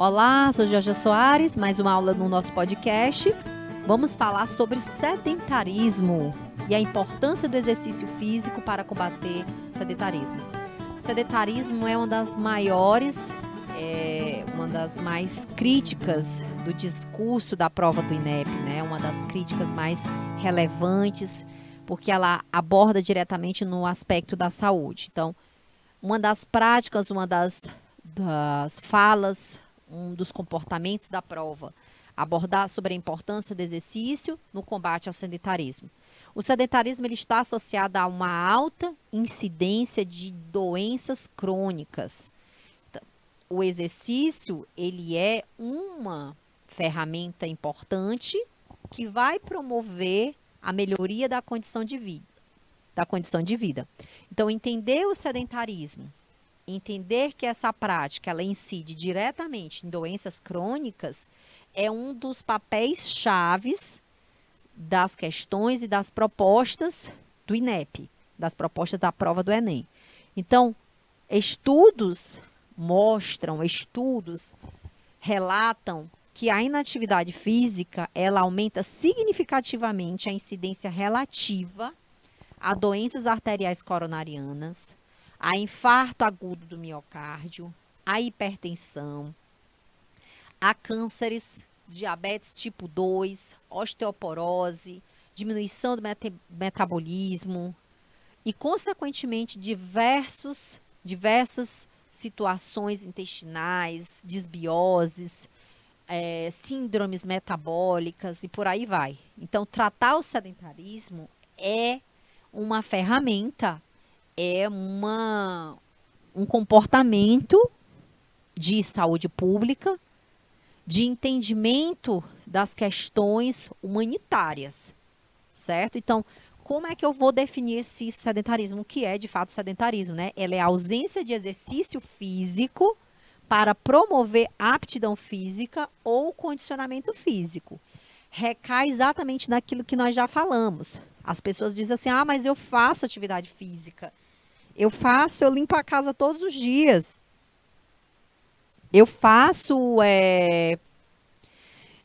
Olá, sou Jorge Soares, mais uma aula no nosso podcast. Vamos falar sobre sedentarismo e a importância do exercício físico para combater o sedentarismo. O sedentarismo é uma das maiores, é, uma das mais críticas do discurso da prova do INEP, né? Uma das críticas mais relevantes, porque ela aborda diretamente no aspecto da saúde. Então, uma das práticas, uma das, das falas um dos comportamentos da prova, abordar sobre a importância do exercício no combate ao sedentarismo. O sedentarismo ele está associado a uma alta incidência de doenças crônicas. Então, o exercício ele é uma ferramenta importante que vai promover a melhoria da condição de vida, da condição de vida. Então, entender o sedentarismo entender que essa prática ela incide diretamente em doenças crônicas é um dos papéis chaves das questões e das propostas do INEP, das propostas da prova do Enem. Então, estudos mostram, estudos relatam que a inatividade física, ela aumenta significativamente a incidência relativa a doenças arteriais coronarianas, a infarto agudo do miocárdio, a hipertensão, a cânceres, diabetes tipo 2, osteoporose, diminuição do meta metabolismo e, consequentemente, diversos, diversas situações intestinais, desbioses, é, síndromes metabólicas e por aí vai. Então, tratar o sedentarismo é uma ferramenta é uma, um comportamento de saúde pública, de entendimento das questões humanitárias, certo? Então, como é que eu vou definir esse sedentarismo? O que é de fato sedentarismo, né? Ela é a ausência de exercício físico para promover aptidão física ou condicionamento físico. Recai exatamente naquilo que nós já falamos. As pessoas dizem assim: ah, mas eu faço atividade física. Eu faço, eu limpo a casa todos os dias. Eu faço, é,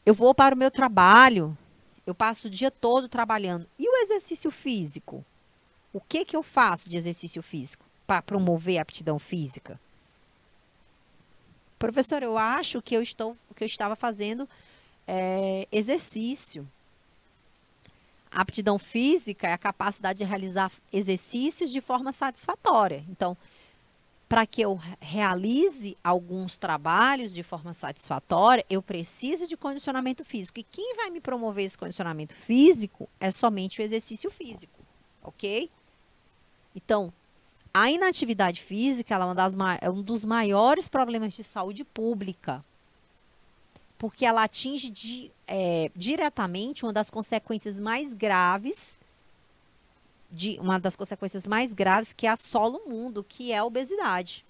eu vou para o meu trabalho, eu passo o dia todo trabalhando. E o exercício físico? O que que eu faço de exercício físico para promover a aptidão física? Professor, eu acho que eu estou, que eu estava fazendo é, exercício. A aptidão física é a capacidade de realizar exercícios de forma satisfatória. Então, para que eu realize alguns trabalhos de forma satisfatória, eu preciso de condicionamento físico. E quem vai me promover esse condicionamento físico é somente o exercício físico, ok? Então, a inatividade física é, das, é um dos maiores problemas de saúde pública porque ela atinge de, é, diretamente uma das consequências mais graves, de uma das consequências mais graves que assola o mundo, que é a obesidade.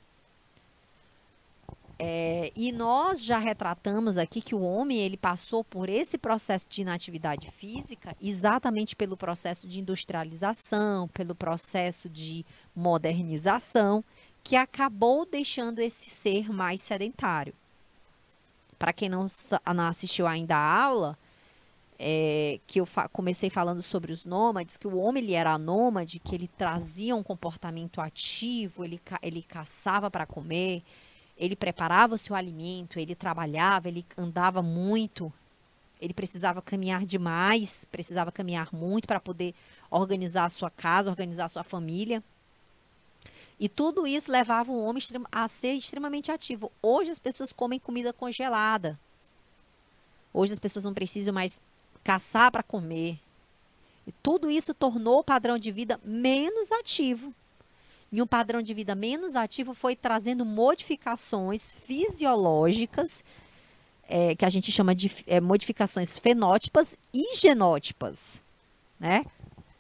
É, e nós já retratamos aqui que o homem ele passou por esse processo de inatividade física exatamente pelo processo de industrialização, pelo processo de modernização, que acabou deixando esse ser mais sedentário para quem não, não assistiu ainda a aula, é, que eu comecei falando sobre os nômades, que o homem ele era nômade, que ele trazia um comportamento ativo, ele, ca ele caçava para comer, ele preparava o seu alimento, ele trabalhava, ele andava muito, ele precisava caminhar demais, precisava caminhar muito para poder organizar a sua casa, organizar a sua família. E tudo isso levava o homem a ser extremamente ativo. Hoje as pessoas comem comida congelada. Hoje as pessoas não precisam mais caçar para comer. E tudo isso tornou o padrão de vida menos ativo. E um padrão de vida menos ativo foi trazendo modificações fisiológicas, é, que a gente chama de é, modificações fenótipas e genótipas. Né?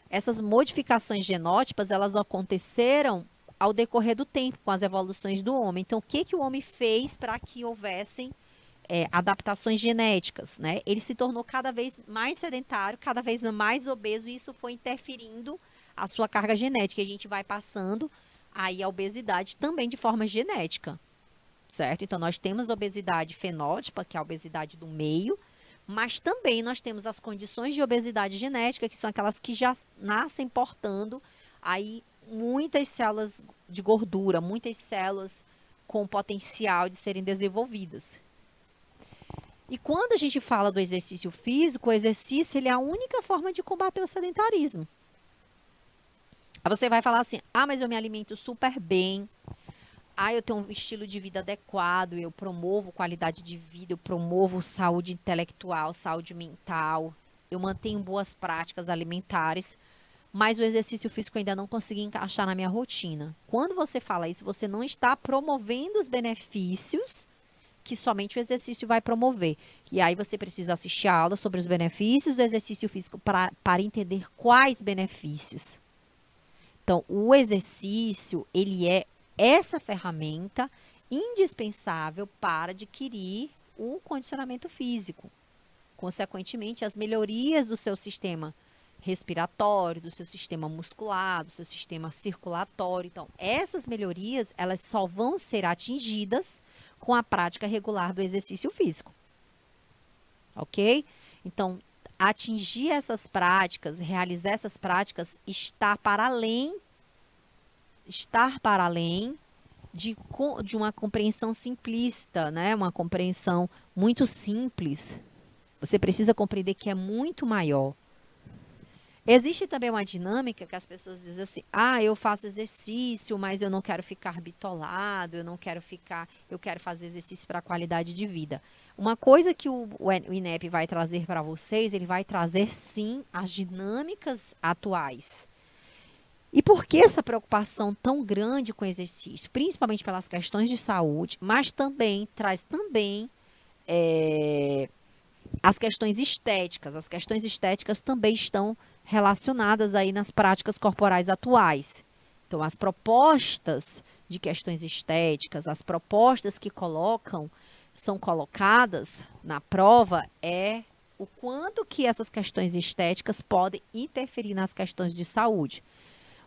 Essas modificações genótipas, elas aconteceram ao decorrer do tempo, com as evoluções do homem. Então, o que, que o homem fez para que houvessem é, adaptações genéticas, né? Ele se tornou cada vez mais sedentário, cada vez mais obeso, e isso foi interferindo a sua carga genética. E a gente vai passando aí a obesidade também de forma genética, certo? Então, nós temos a obesidade fenótipa, que é a obesidade do meio, mas também nós temos as condições de obesidade genética, que são aquelas que já nascem portando aí muitas células de gordura, muitas células com potencial de serem desenvolvidas. E quando a gente fala do exercício físico, o exercício ele é a única forma de combater o sedentarismo. Aí você vai falar assim: ah, mas eu me alimento super bem, ah, eu tenho um estilo de vida adequado, eu promovo qualidade de vida, eu promovo saúde intelectual, saúde mental, eu mantenho boas práticas alimentares, mas o exercício físico ainda não consegui encaixar na minha rotina. Quando você fala isso, você não está promovendo os benefícios que somente o exercício vai promover. E aí você precisa assistir a aula sobre os benefícios do exercício físico para entender quais benefícios. Então, o exercício, ele é essa ferramenta indispensável para adquirir o condicionamento físico. Consequentemente, as melhorias do seu sistema respiratório, do seu sistema muscular, do seu sistema circulatório. Então, essas melhorias, elas só vão ser atingidas com a prática regular do exercício físico. OK? Então, atingir essas práticas, realizar essas práticas está para além estar para além de, de uma compreensão simplista, né? Uma compreensão muito simples. Você precisa compreender que é muito maior. Existe também uma dinâmica que as pessoas dizem assim: ah, eu faço exercício, mas eu não quero ficar bitolado, eu não quero ficar, eu quero fazer exercício para qualidade de vida. Uma coisa que o, o INEP vai trazer para vocês, ele vai trazer sim as dinâmicas atuais. E por que essa preocupação tão grande com exercício? Principalmente pelas questões de saúde, mas também traz também é, as questões estéticas. As questões estéticas também estão relacionadas aí nas práticas corporais atuais. Então, as propostas de questões estéticas, as propostas que colocam, são colocadas na prova é o quanto que essas questões estéticas podem interferir nas questões de saúde.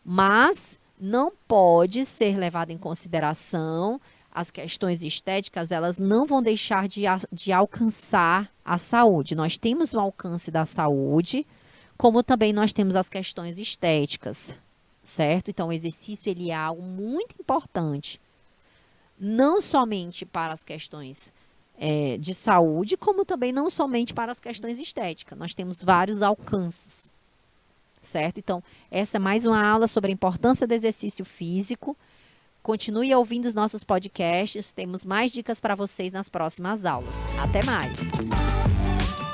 Mas não pode ser levado em consideração as questões estéticas, elas não vão deixar de, de alcançar a saúde. Nós temos o alcance da saúde, como também nós temos as questões estéticas, certo? Então, o exercício ele é algo muito importante, não somente para as questões é, de saúde, como também não somente para as questões estéticas. Nós temos vários alcances, certo? Então, essa é mais uma aula sobre a importância do exercício físico. Continue ouvindo os nossos podcasts, temos mais dicas para vocês nas próximas aulas. Até mais!